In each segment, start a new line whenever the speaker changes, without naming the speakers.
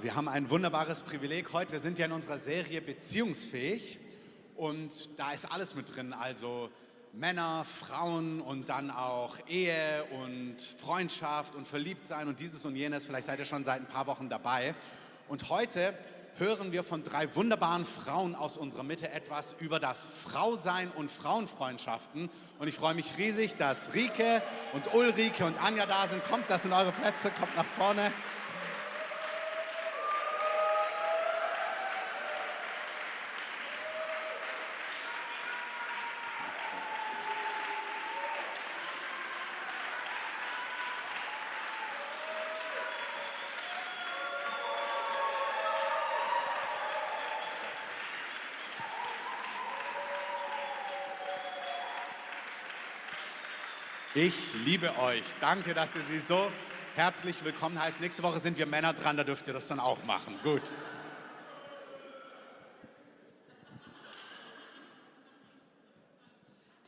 Wir haben ein wunderbares Privileg heute. Wir sind ja in unserer Serie Beziehungsfähig und da ist alles mit drin. Also Männer, Frauen und dann auch Ehe und Freundschaft und Verliebtsein und dieses und jenes. Vielleicht seid ihr schon seit ein paar Wochen dabei. Und heute hören wir von drei wunderbaren Frauen aus unserer Mitte etwas über das Frausein und Frauenfreundschaften. Und ich freue mich riesig, dass Rike und Ulrike und Anja da sind. Kommt das in eure Plätze, kommt nach vorne. Ich liebe euch. Danke, dass ihr sie so herzlich willkommen heißt. Nächste Woche sind wir Männer dran, da dürft ihr das dann auch machen. Gut.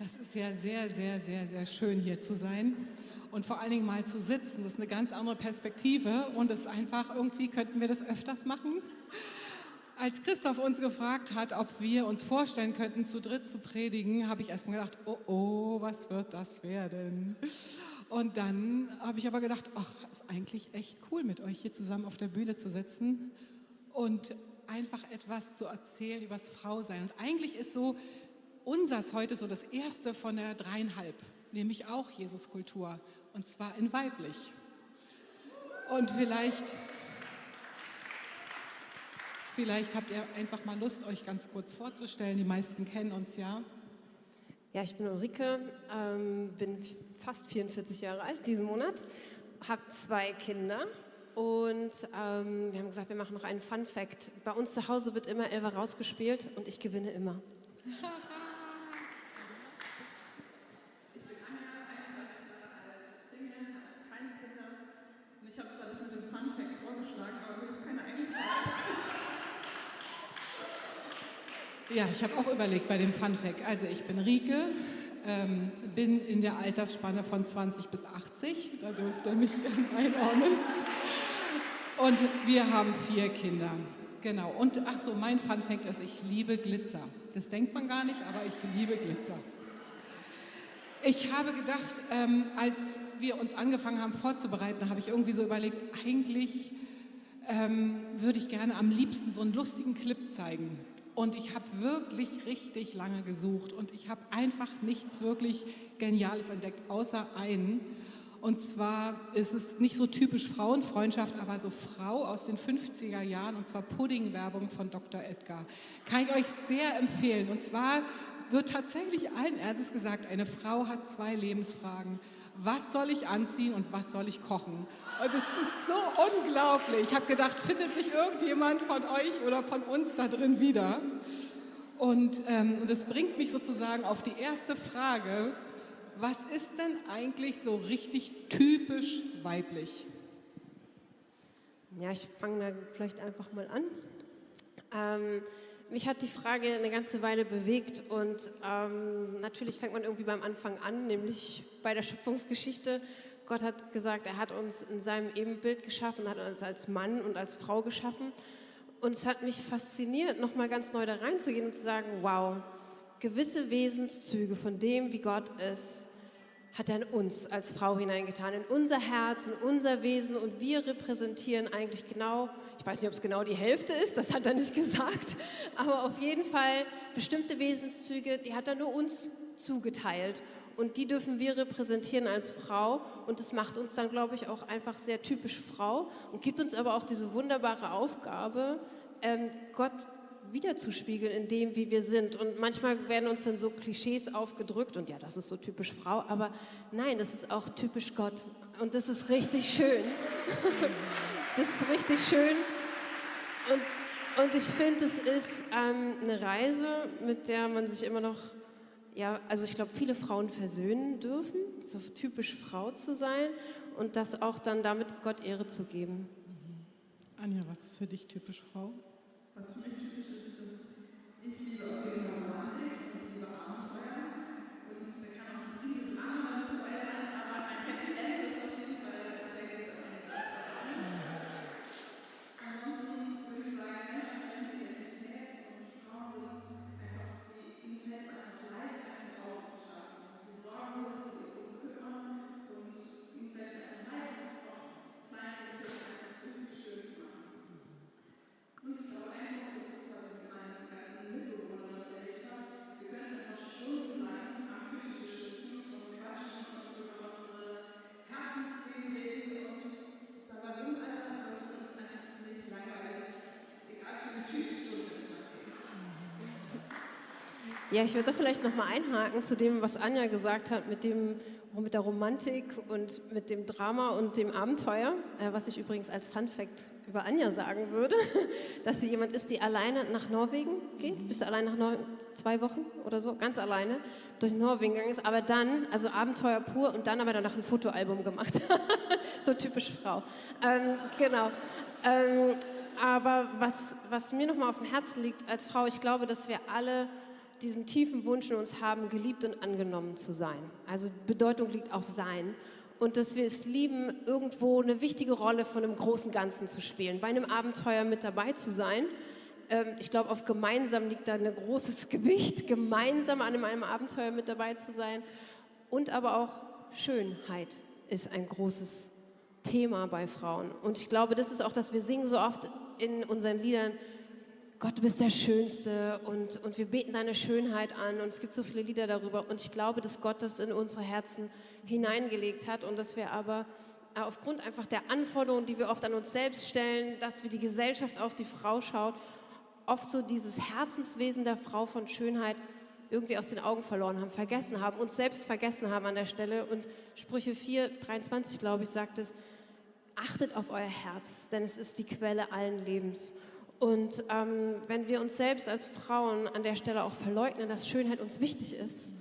Das ist ja sehr, sehr, sehr, sehr schön hier zu sein und vor allen Dingen mal zu sitzen. Das ist eine ganz andere Perspektive und es ist einfach irgendwie könnten wir das öfters machen. Als Christoph uns gefragt hat, ob wir uns vorstellen könnten, zu dritt zu predigen, habe ich erstmal gedacht, oh oh, was wird das werden? Und dann habe ich aber gedacht, ach, ist eigentlich echt cool, mit euch hier zusammen auf der Bühne zu sitzen und einfach etwas zu erzählen über das Frausein. Und eigentlich ist so unsers heute so das erste von der dreieinhalb, nämlich auch Jesuskultur, und zwar in weiblich. Und vielleicht Vielleicht habt ihr einfach mal Lust, euch ganz kurz vorzustellen. Die meisten kennen uns ja.
Ja, ich bin Ulrike, ähm, bin fast 44 Jahre alt diesen Monat, habe zwei Kinder und ähm, wir haben gesagt, wir machen noch einen Fun Fact. Bei uns zu Hause wird immer Elva rausgespielt und ich gewinne immer.
Ja, ich habe auch überlegt bei dem Fun Fact. Also ich bin Rike, ähm, bin in der Altersspanne von 20 bis 80, da dürft ihr mich dann einordnen. Und wir haben vier Kinder. Genau. Und ach so, mein Fun Fact ist, ich liebe Glitzer. Das denkt man gar nicht, aber ich liebe Glitzer. Ich habe gedacht, ähm, als wir uns angefangen haben vorzubereiten, habe ich irgendwie so überlegt, eigentlich ähm, würde ich gerne am liebsten so einen lustigen Clip zeigen. Und ich habe wirklich richtig lange gesucht und ich habe einfach nichts wirklich Geniales entdeckt, außer einen. Und zwar ist es nicht so typisch Frauenfreundschaft, aber so Frau aus den 50er Jahren, und zwar Puddingwerbung von Dr. Edgar. Kann ich euch sehr empfehlen. Und zwar wird tatsächlich allen Ernstes gesagt, eine Frau hat zwei Lebensfragen was soll ich anziehen und was soll ich kochen. Und es ist so unglaublich. Ich habe gedacht, findet sich irgendjemand von euch oder von uns da drin wieder? Und ähm, das bringt mich sozusagen auf die erste Frage, was ist denn eigentlich so richtig typisch weiblich?
Ja, ich fange da vielleicht einfach mal an. Ähm, mich hat die Frage eine ganze Weile bewegt und ähm, natürlich fängt man irgendwie beim Anfang an, nämlich bei der Schöpfungsgeschichte. Gott hat gesagt, er hat uns in seinem Ebenbild geschaffen, hat uns als Mann und als Frau geschaffen. Und es hat mich fasziniert, nochmal ganz neu da reinzugehen und zu sagen, wow, gewisse Wesenszüge von dem, wie Gott ist, hat er in uns als Frau hineingetan, in unser Herz, in unser Wesen. Und wir repräsentieren eigentlich genau, ich weiß nicht, ob es genau die Hälfte ist, das hat er nicht gesagt, aber auf jeden Fall bestimmte Wesenszüge, die hat er nur uns zugeteilt. Und die dürfen wir repräsentieren als Frau. Und das macht uns dann, glaube ich, auch einfach sehr typisch Frau und gibt uns aber auch diese wunderbare Aufgabe, ähm, Gott wiederzuspiegeln in dem, wie wir sind. Und manchmal werden uns dann so Klischees aufgedrückt und ja, das ist so typisch Frau, aber nein, das ist auch typisch Gott. Und das ist richtig schön. das ist richtig schön. Und, und ich finde, es ist ähm, eine Reise, mit der man sich immer noch, ja, also ich glaube, viele Frauen versöhnen dürfen, so typisch Frau zu sein und das auch dann damit Gott Ehre zu geben.
Mhm. Anja, was ist für dich typisch Frau?
Was für mich typisch ich liebe auf jeden Fall Romantik, ich liebe Abenteuer und da kann auch eine Prise Drama dabei sein, aber ein Happy End ist auf jeden Fall sehr gut an meinem Herz
Ja, ich würde da vielleicht nochmal einhaken zu dem, was Anja gesagt hat, mit, dem, mit der Romantik und mit dem Drama und dem Abenteuer. Äh, was ich übrigens als Fun Fact über Anja sagen würde, dass sie jemand ist, die alleine nach Norwegen geht. Bist du allein nach Nor zwei Wochen oder so, ganz alleine durch Norwegen gegangen ist, aber dann, also Abenteuer pur und dann aber danach ein Fotoalbum gemacht. so typisch Frau. Ähm, genau. Ähm, aber was, was mir nochmal auf dem Herzen liegt als Frau, ich glaube, dass wir alle diesen tiefen Wunsch in uns haben, geliebt und angenommen zu sein. Also Bedeutung liegt auf Sein. Und dass wir es lieben, irgendwo eine wichtige Rolle von einem großen Ganzen zu spielen, bei einem Abenteuer mit dabei zu sein. Ähm, ich glaube, auf gemeinsam liegt da ein großes Gewicht, gemeinsam an einem Abenteuer mit dabei zu sein. Und aber auch Schönheit ist ein großes Thema bei Frauen. Und ich glaube, das ist auch, dass wir singen so oft in unseren Liedern, Gott, du bist der Schönste und, und wir beten deine Schönheit an und es gibt so viele Lieder darüber und ich glaube, dass Gott das in unsere Herzen hineingelegt hat und dass wir aber äh, aufgrund einfach der Anforderungen, die wir oft an uns selbst stellen, dass wir die Gesellschaft auf die Frau schaut, oft so dieses Herzenswesen der Frau von Schönheit irgendwie aus den Augen verloren haben, vergessen haben, uns selbst vergessen haben an der Stelle. Und Sprüche 4, 23, glaube ich, sagt es, achtet auf euer Herz, denn es ist die Quelle allen Lebens. Und ähm, wenn wir uns selbst als Frauen an der Stelle auch verleugnen, dass Schönheit uns wichtig ist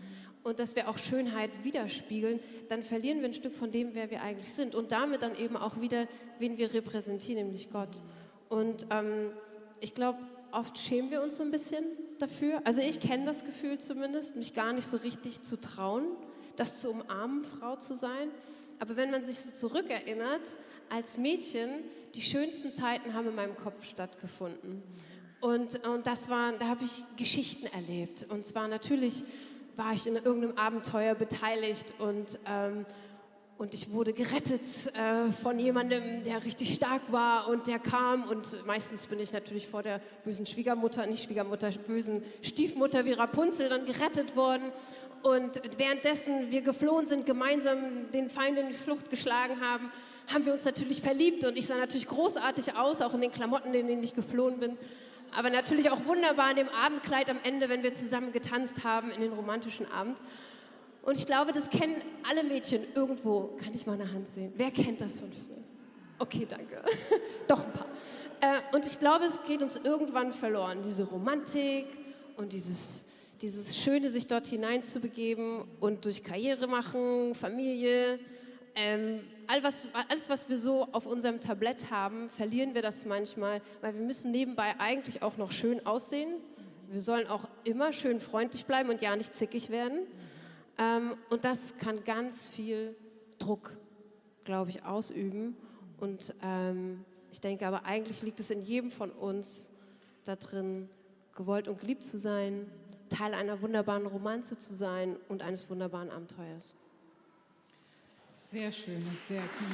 und dass wir auch Schönheit widerspiegeln, dann verlieren wir ein Stück von dem, wer wir eigentlich sind und damit dann eben auch wieder, wen wir repräsentieren, nämlich Gott. Und ähm, ich glaube, oft schämen wir uns so ein bisschen dafür. Also ich kenne das Gefühl zumindest, mich gar nicht so richtig zu trauen, das zu umarmen, Frau zu sein. Aber wenn man sich so zurückerinnert, als Mädchen, die schönsten Zeiten haben in meinem Kopf stattgefunden. Und, und das war, da habe ich Geschichten erlebt. Und zwar natürlich war ich in irgendeinem Abenteuer beteiligt und, ähm, und ich wurde gerettet äh, von jemandem, der richtig stark war und der kam. Und meistens bin ich natürlich vor der bösen Schwiegermutter, nicht Schwiegermutter, bösen Stiefmutter wie Rapunzel dann gerettet worden. Und währenddessen wir geflohen sind, gemeinsam den Feind in die Flucht geschlagen haben, haben wir uns natürlich verliebt und ich sah natürlich großartig aus, auch in den Klamotten, in denen ich geflohen bin. Aber natürlich auch wunderbar in dem Abendkleid am Ende, wenn wir zusammen getanzt haben in den romantischen Abend. Und ich glaube, das kennen alle Mädchen irgendwo. Kann ich mal eine Hand sehen? Wer kennt das von früher? Okay, danke. Doch ein paar. Äh, und ich glaube, es geht uns irgendwann verloren, diese Romantik und dieses, dieses Schöne, sich dort hineinzubegeben und durch Karriere machen, Familie, ähm, all was, alles, was wir so auf unserem Tablett haben, verlieren wir das manchmal, weil wir müssen nebenbei eigentlich auch noch schön aussehen. Wir sollen auch immer schön freundlich bleiben und ja nicht zickig werden. Ähm, und das kann ganz viel Druck, glaube ich, ausüben. Und ähm, ich denke aber eigentlich liegt es in jedem von uns da drin, gewollt und geliebt zu sein, Teil einer wunderbaren Romanze zu sein und eines wunderbaren Abenteuers.
Sehr schön und sehr tief.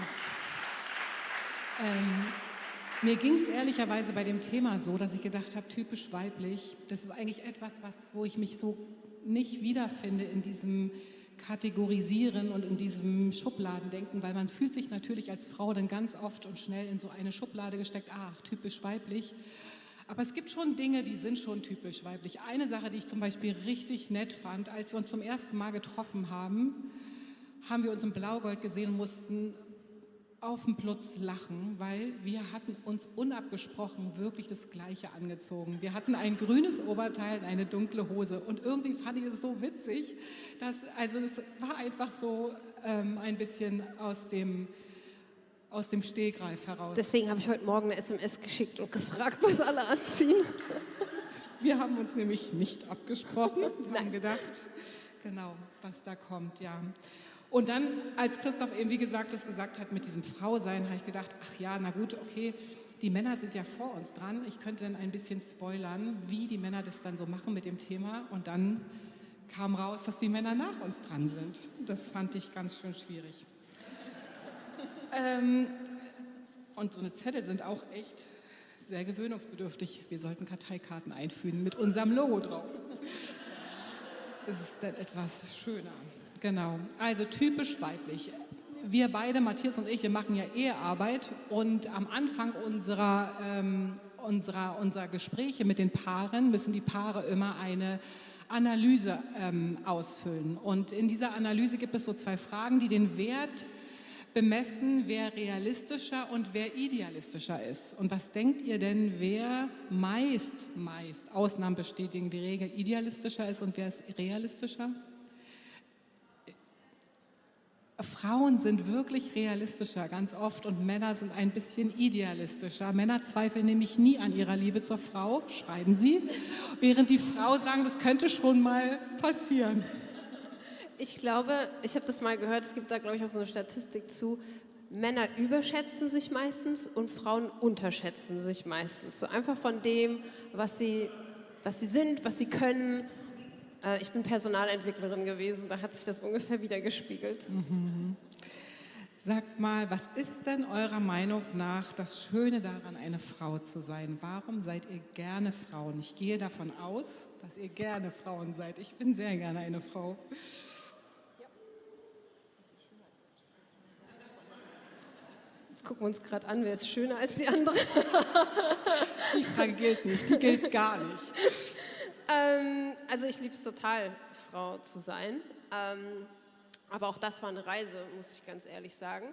Ähm, mir ging es ehrlicherweise bei dem Thema so, dass ich gedacht habe, typisch weiblich, das ist eigentlich etwas, was, wo ich mich so nicht wiederfinde in diesem Kategorisieren und in diesem Schubladendenken, weil man fühlt sich natürlich als Frau dann ganz oft und schnell in so eine Schublade gesteckt, ach, typisch weiblich. Aber es gibt schon Dinge, die sind schon typisch weiblich. Eine Sache, die ich zum Beispiel richtig nett fand, als wir uns zum ersten Mal getroffen haben, haben wir uns im Blaugold gesehen und mussten auf dem Plutz lachen, weil wir hatten uns unabgesprochen wirklich das Gleiche angezogen. Wir hatten ein grünes Oberteil und eine dunkle Hose und irgendwie fand ich es so witzig, dass, also es war einfach so ähm, ein bisschen aus dem, aus dem Stehgreif heraus.
Deswegen habe ich heute Morgen eine SMS geschickt und gefragt, was alle anziehen.
Wir haben uns nämlich nicht abgesprochen und haben gedacht, genau, was da kommt, ja. Und dann, als Christoph eben, wie gesagt, das gesagt hat mit diesem Frausein, habe ich gedacht, ach ja, na gut, okay, die Männer sind ja vor uns dran. Ich könnte dann ein bisschen spoilern, wie die Männer das dann so machen mit dem Thema. Und dann kam raus, dass die Männer nach uns dran sind. Das fand ich ganz schön schwierig. ähm, und so eine Zettel sind auch echt sehr gewöhnungsbedürftig. Wir sollten Karteikarten einfügen mit unserem Logo drauf. Es ist dann etwas schöner. Genau, also typisch weiblich. Wir beide, Matthias und ich, wir machen ja Ehearbeit und am Anfang unserer, ähm, unserer, unserer Gespräche mit den Paaren müssen die Paare immer eine, Analyse ähm, ausfüllen. Und in dieser Analyse gibt es so zwei Fragen, die den Wert bemessen, wer realistischer und wer idealistischer ist. Und was denkt ihr denn, wer meist, meist, Ausnahmen bestätigen die Regel, idealistischer ist und wer ist realistischer? Frauen sind wirklich realistischer ganz oft und Männer sind ein bisschen idealistischer. Männer zweifeln nämlich nie an ihrer Liebe zur Frau, schreiben sie, während die Frau sagen, das könnte schon mal passieren.
Ich glaube, ich habe das mal gehört, es gibt da, glaube ich, auch so eine Statistik zu. Männer überschätzen sich meistens und Frauen unterschätzen sich meistens. So einfach von dem, was sie, was sie sind, was sie können. Äh, ich bin Personalentwicklerin gewesen, da hat sich das ungefähr wieder gespiegelt.
Mhm. Sagt mal, was ist denn eurer Meinung nach das Schöne daran, eine Frau zu sein? Warum seid ihr gerne Frauen? Ich gehe davon aus, dass ihr gerne Frauen seid. Ich bin sehr gerne eine Frau.
gucken wir uns gerade an, wer ist schöner als die andere.
die Frage gilt nicht, die gilt gar nicht.
Ähm, also ich liebe es total, Frau zu sein. Ähm, aber auch das war eine Reise, muss ich ganz ehrlich sagen.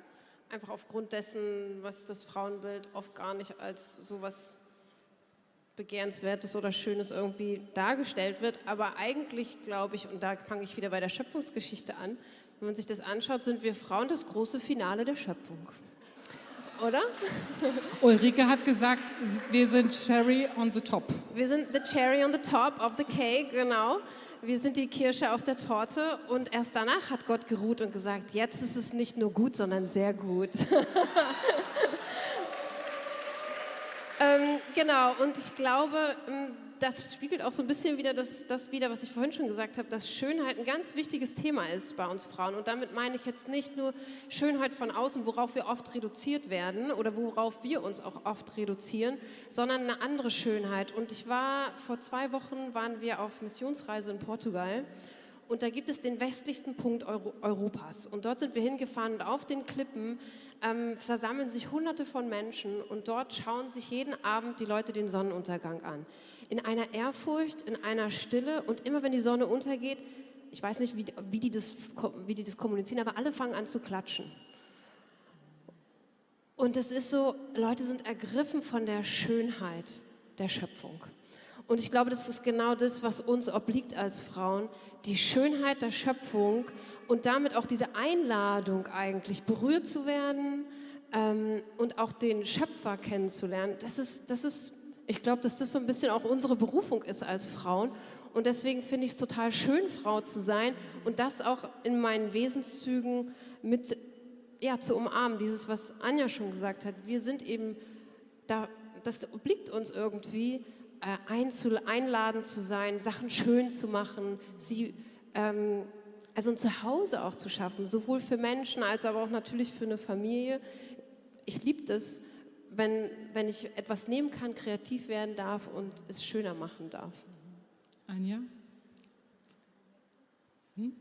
Einfach aufgrund dessen, was das Frauenbild oft gar nicht als sowas Begehrenswertes oder Schönes irgendwie dargestellt wird. Aber eigentlich glaube ich, und da fange ich wieder bei der Schöpfungsgeschichte an, wenn man sich das anschaut, sind wir Frauen das große Finale der Schöpfung oder?
Ulrike hat gesagt, wir sind Cherry on the top.
Wir sind the Cherry on the top of the cake, genau. Wir sind die Kirsche auf der Torte und erst danach hat Gott geruht und gesagt, jetzt ist es nicht nur gut, sondern sehr gut. ähm, genau, und ich glaube, ähm, das spiegelt auch so ein bisschen wieder das, das wieder, was ich vorhin schon gesagt habe, dass Schönheit ein ganz wichtiges Thema ist bei uns Frauen. Und damit meine ich jetzt nicht nur Schönheit von außen, worauf wir oft reduziert werden oder worauf wir uns auch oft reduzieren, sondern eine andere Schönheit. Und ich war vor zwei Wochen, waren wir auf Missionsreise in Portugal. Und da gibt es den westlichsten Punkt Euro Europas. Und dort sind wir hingefahren und auf den Klippen ähm, versammeln sich Hunderte von Menschen und dort schauen sich jeden Abend die Leute den Sonnenuntergang an in einer Ehrfurcht, in einer Stille und immer wenn die Sonne untergeht, ich weiß nicht, wie, wie, die das, wie die das kommunizieren, aber alle fangen an zu klatschen. Und es ist so, Leute sind ergriffen von der Schönheit der Schöpfung. Und ich glaube, das ist genau das, was uns obliegt als Frauen, die Schönheit der Schöpfung und damit auch diese Einladung eigentlich berührt zu werden ähm, und auch den Schöpfer kennenzulernen. Das ist, das ist ich glaube, dass das so ein bisschen auch unsere Berufung ist als Frauen. Und deswegen finde ich es total schön, Frau zu sein und das auch in meinen Wesenszügen mit ja, zu umarmen. Dieses, was Anja schon gesagt hat. Wir sind eben, da, das obliegt uns irgendwie, einladen zu sein, Sachen schön zu machen, sie, ähm, also ein Zuhause auch zu schaffen, sowohl für Menschen als aber auch natürlich für eine Familie. Ich liebe das, wenn, wenn ich etwas nehmen kann, kreativ werden darf und es schöner machen darf.
Anja? Hm?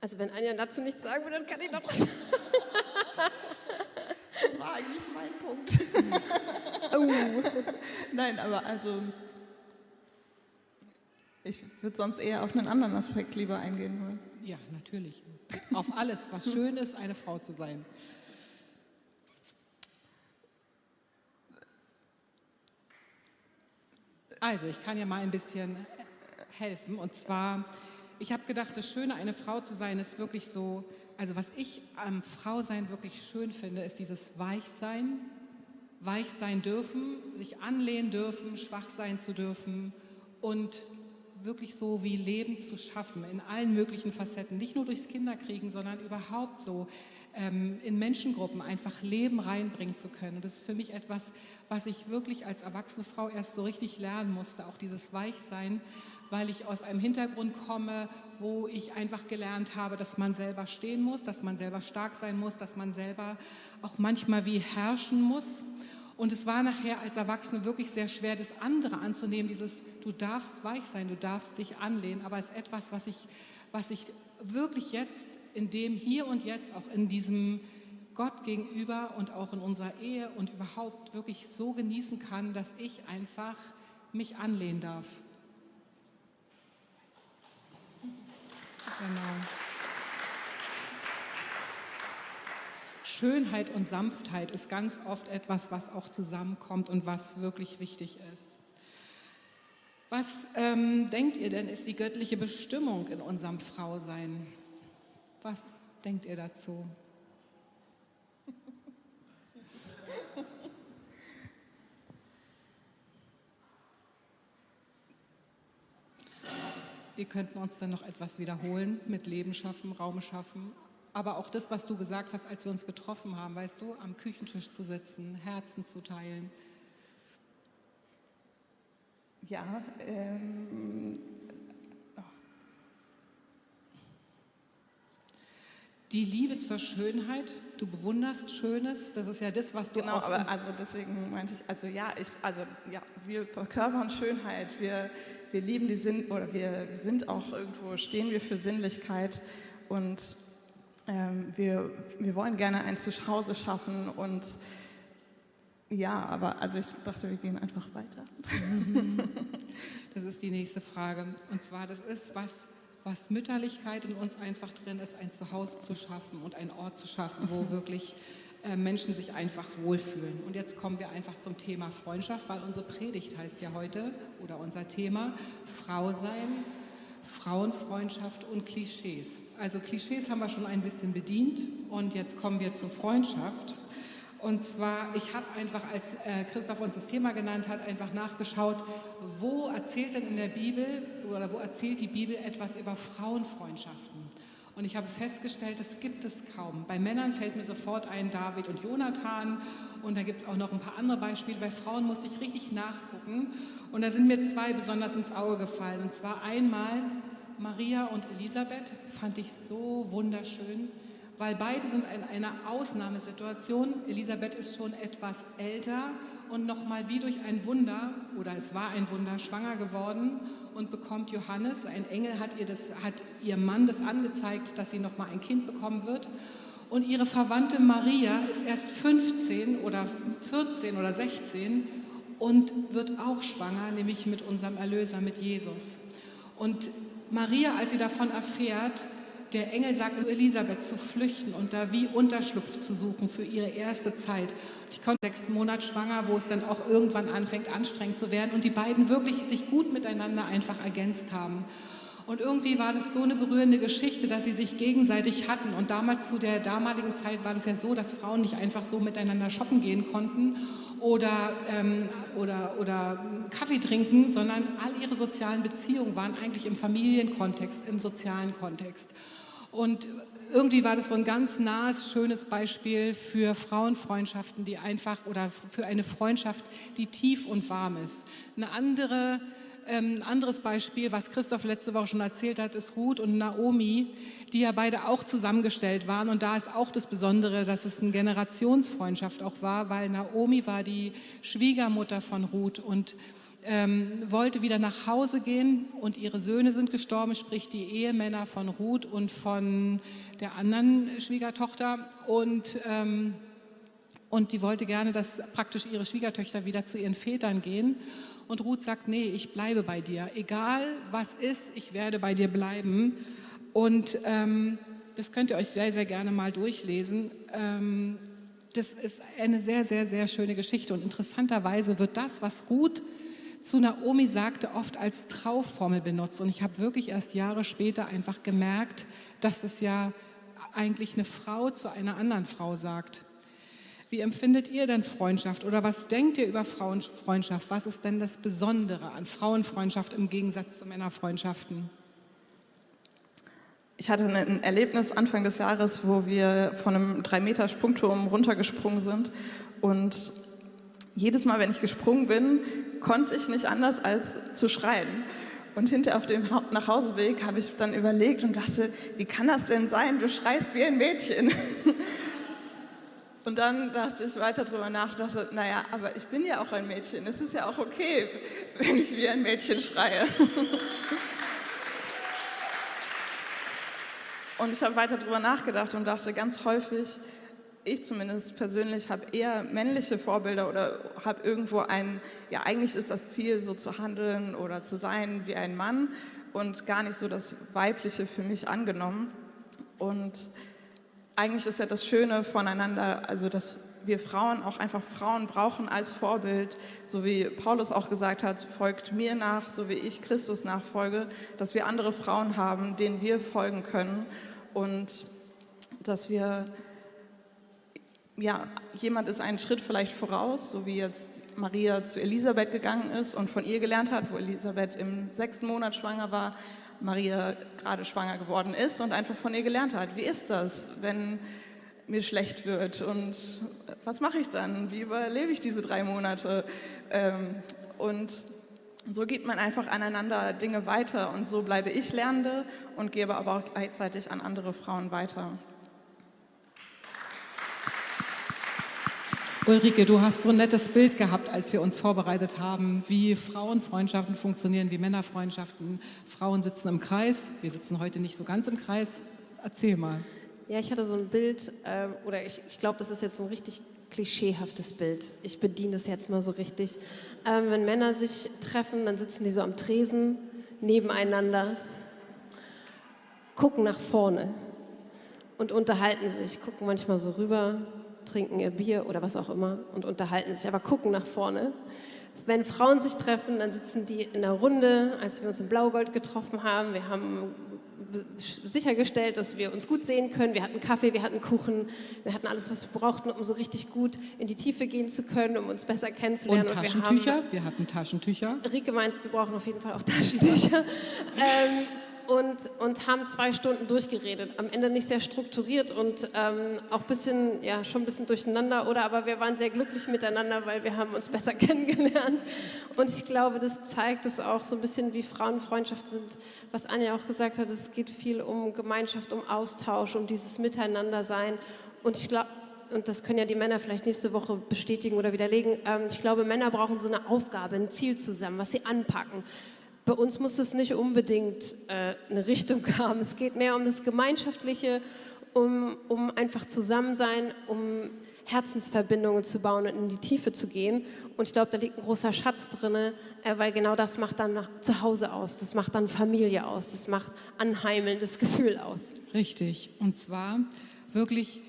Also wenn Anja dazu nichts sagen will, dann kann ich noch was.
das war eigentlich mein Punkt. oh. Nein, aber also ich würde sonst eher auf einen anderen Aspekt lieber eingehen wollen.
Ja, natürlich. Auf alles, was schön ist, eine Frau zu sein. Also, ich kann ja mal ein bisschen helfen. Und zwar, ich habe gedacht, das Schöne, eine Frau zu sein, ist wirklich so, also was ich am Frausein wirklich schön finde, ist dieses Weichsein. Weich sein dürfen, sich anlehnen dürfen, schwach sein zu dürfen und wirklich so wie Leben zu schaffen, in allen möglichen Facetten, nicht nur durchs Kinderkriegen, sondern überhaupt so ähm, in Menschengruppen einfach Leben reinbringen zu können. Und das ist für mich etwas, was ich wirklich als erwachsene Frau erst so richtig lernen musste, auch dieses Weichsein, weil ich aus einem Hintergrund komme, wo ich einfach gelernt habe, dass man selber stehen muss, dass man selber stark sein muss, dass man selber auch manchmal wie herrschen muss. Und es war nachher als Erwachsene wirklich sehr schwer, das andere anzunehmen, dieses, du darfst weich sein, du darfst dich anlehnen, aber es ist etwas, was ich, was ich wirklich jetzt in dem Hier und Jetzt, auch in diesem Gott gegenüber und auch in unserer Ehe und überhaupt wirklich so genießen kann, dass ich einfach mich anlehnen darf. Genau. Schönheit und Sanftheit ist ganz oft etwas, was auch zusammenkommt und was wirklich wichtig ist. Was ähm, denkt ihr denn, ist die göttliche Bestimmung in unserem Frausein? Was denkt ihr dazu? Wir könnten uns dann noch etwas wiederholen mit Leben schaffen, Raum schaffen. Aber auch das, was du gesagt hast, als wir uns getroffen haben, weißt du, am Küchentisch zu sitzen, Herzen zu teilen.
Ja, ähm,
Die Liebe zur Schönheit, du bewunderst Schönes, das ist ja das, was du
genau,
auch.
aber also deswegen meinte ich, also ja, ich, also ja, wir verkörpern Schönheit, wir, wir lieben die Sinn oder wir sind auch irgendwo, stehen wir für Sinnlichkeit und ähm, wir, wir wollen gerne ein Zuhause schaffen und ja, aber also ich dachte, wir gehen einfach weiter.
Das ist die nächste Frage. Und zwar, das ist was, was Mütterlichkeit in uns einfach drin ist, ein Zuhause zu schaffen und einen Ort zu schaffen, wo wirklich äh, Menschen sich einfach wohlfühlen. Und jetzt kommen wir einfach zum Thema Freundschaft, weil unsere Predigt heißt ja heute oder unser Thema Frau sein, Frauenfreundschaft und Klischees. Also Klischees haben wir schon ein bisschen bedient und jetzt kommen wir zur Freundschaft. Und zwar, ich habe einfach, als äh, Christoph uns das Thema genannt hat, einfach nachgeschaut, wo erzählt denn in der Bibel oder wo erzählt die Bibel etwas über Frauenfreundschaften? Und ich habe festgestellt, das gibt es kaum. Bei Männern fällt mir sofort ein David und Jonathan und da gibt es auch noch ein paar andere Beispiele. Bei Frauen musste ich richtig nachgucken und da sind mir zwei besonders ins Auge gefallen. Und zwar einmal Maria und Elisabeth, fand ich so wunderschön weil beide sind in einer Ausnahmesituation. Elisabeth ist schon etwas älter und nochmal wie durch ein Wunder, oder es war ein Wunder, schwanger geworden und bekommt Johannes, ein Engel hat ihr, das, hat ihr Mann das angezeigt, dass sie nochmal ein Kind bekommen wird. Und ihre Verwandte Maria ist erst 15 oder 14 oder 16 und wird auch schwanger, nämlich mit unserem Erlöser, mit Jesus. Und Maria, als sie davon erfährt, der Engel sagt Elisabeth zu flüchten und da wie Unterschlupf zu suchen für ihre erste Zeit. Ich konnte sechs Monate schwanger, wo es dann auch irgendwann anfängt anstrengend zu werden und die beiden wirklich sich gut miteinander einfach ergänzt haben. Und irgendwie war das so eine berührende Geschichte, dass sie sich gegenseitig hatten. Und damals zu der damaligen Zeit war das ja so, dass Frauen nicht einfach so miteinander shoppen gehen konnten oder, ähm, oder, oder Kaffee trinken, sondern all ihre sozialen Beziehungen waren eigentlich im Familienkontext, im sozialen Kontext. Und irgendwie war das so ein ganz nahes, schönes Beispiel für Frauenfreundschaften, die einfach, oder für eine Freundschaft, die tief und warm ist. Eine andere, ähm, anderes Beispiel, was Christoph letzte Woche schon erzählt hat, ist Ruth und Naomi, die ja beide auch zusammengestellt waren. Und da ist auch das Besondere, dass es eine Generationsfreundschaft auch war, weil Naomi war die Schwiegermutter von Ruth und ähm, wollte wieder nach Hause gehen und ihre Söhne sind gestorben, sprich die Ehemänner von Ruth und von der anderen Schwiegertochter. Und, ähm, und die wollte gerne, dass praktisch ihre Schwiegertöchter wieder zu ihren Vätern gehen. Und Ruth sagt, nee, ich bleibe bei dir. Egal was ist, ich werde bei dir bleiben. Und ähm, das könnt ihr euch sehr, sehr gerne mal durchlesen. Ähm, das ist eine sehr, sehr, sehr schöne Geschichte. Und interessanterweise wird das, was Ruth zu Naomi sagte, oft als Trauformel benutzt. Und ich habe wirklich erst Jahre später einfach gemerkt, dass es ja eigentlich eine Frau zu einer anderen Frau sagt. Wie empfindet ihr denn Freundschaft oder was denkt ihr über Frauenfreundschaft? Was ist denn das Besondere an Frauenfreundschaft im Gegensatz zu Männerfreundschaften?
Ich hatte ein Erlebnis Anfang des Jahres, wo wir von einem 3-Meter-Sprungturm runtergesprungen sind und jedes Mal, wenn ich gesprungen bin, konnte ich nicht anders als zu schreien. Und hinter auf dem Nachhauseweg habe ich dann überlegt und dachte, wie kann das denn sein? Du schreist wie ein Mädchen. Und dann dachte ich weiter drüber nach, dachte, naja, aber ich bin ja auch ein Mädchen. Es ist ja auch okay, wenn ich wie ein Mädchen schreie. Und ich habe weiter drüber nachgedacht und dachte ganz häufig, ich zumindest persönlich habe eher männliche Vorbilder oder habe irgendwo ein, ja eigentlich ist das Ziel so zu handeln oder zu sein wie ein Mann und gar nicht so das Weibliche für mich angenommen. Und eigentlich ist ja das Schöne voneinander, also dass wir Frauen auch einfach Frauen brauchen als Vorbild, so wie Paulus auch gesagt hat, folgt mir nach, so wie ich Christus nachfolge, dass wir andere Frauen haben, denen wir folgen können und dass wir ja, jemand ist einen Schritt vielleicht voraus, so wie jetzt Maria zu Elisabeth gegangen ist und von ihr gelernt hat, wo Elisabeth im sechsten Monat schwanger war, Maria gerade schwanger geworden ist und einfach von ihr gelernt hat. Wie ist das, wenn mir schlecht wird und was mache ich dann? Wie überlebe ich diese drei Monate? Ähm, und so gibt man einfach aneinander Dinge weiter und so bleibe ich Lernende und gebe aber auch gleichzeitig an andere Frauen weiter.
Ulrike, du hast so ein nettes Bild gehabt, als wir uns vorbereitet haben, wie Frauenfreundschaften funktionieren, wie Männerfreundschaften. Frauen sitzen im Kreis. Wir sitzen heute nicht so ganz im Kreis. Erzähl mal.
Ja, ich hatte so ein Bild, äh, oder ich, ich glaube, das ist jetzt so ein richtig klischeehaftes Bild. Ich bediene das jetzt mal so richtig. Ähm, wenn Männer sich treffen, dann sitzen die so am Tresen nebeneinander, gucken nach vorne und unterhalten sich, gucken manchmal so rüber, trinken ihr Bier oder was auch immer und unterhalten sich, aber gucken nach vorne. Wenn Frauen sich treffen, dann sitzen die in einer Runde, als wir uns in Blaugold getroffen haben. Wir haben sichergestellt, dass wir uns gut sehen können. Wir hatten Kaffee, wir hatten Kuchen, wir hatten alles, was wir brauchten, um so richtig gut in die Tiefe gehen zu können, um uns besser kennenzulernen.
Und Taschentücher? Und wir, haben, wir, hatten Taschentücher.
Rike meint, wir brauchen auf jeden Fall auch Taschentücher. ähm, und, und haben zwei Stunden durchgeredet. Am Ende nicht sehr strukturiert und ähm, auch bisschen, ja, schon ein bisschen durcheinander, oder aber wir waren sehr glücklich miteinander, weil wir haben uns besser kennengelernt. Und ich glaube, das zeigt es auch so ein bisschen, wie Frauenfreundschaft sind, was Anja auch gesagt hat, es geht viel um Gemeinschaft, um Austausch, um dieses Miteinandersein. Und ich glaube, und das können ja die Männer vielleicht nächste Woche bestätigen oder widerlegen, ähm, ich glaube, Männer brauchen so eine Aufgabe, ein Ziel zusammen, was sie anpacken. Bei uns muss es nicht unbedingt äh, eine Richtung haben. Es geht mehr um das Gemeinschaftliche, um, um einfach Zusammensein, um Herzensverbindungen zu bauen und in die Tiefe zu gehen. Und ich glaube, da liegt ein großer Schatz drin, äh, weil genau das macht dann zu Hause aus, das macht dann Familie aus, das macht anheimelndes Gefühl aus.
Richtig. Und zwar wirklich,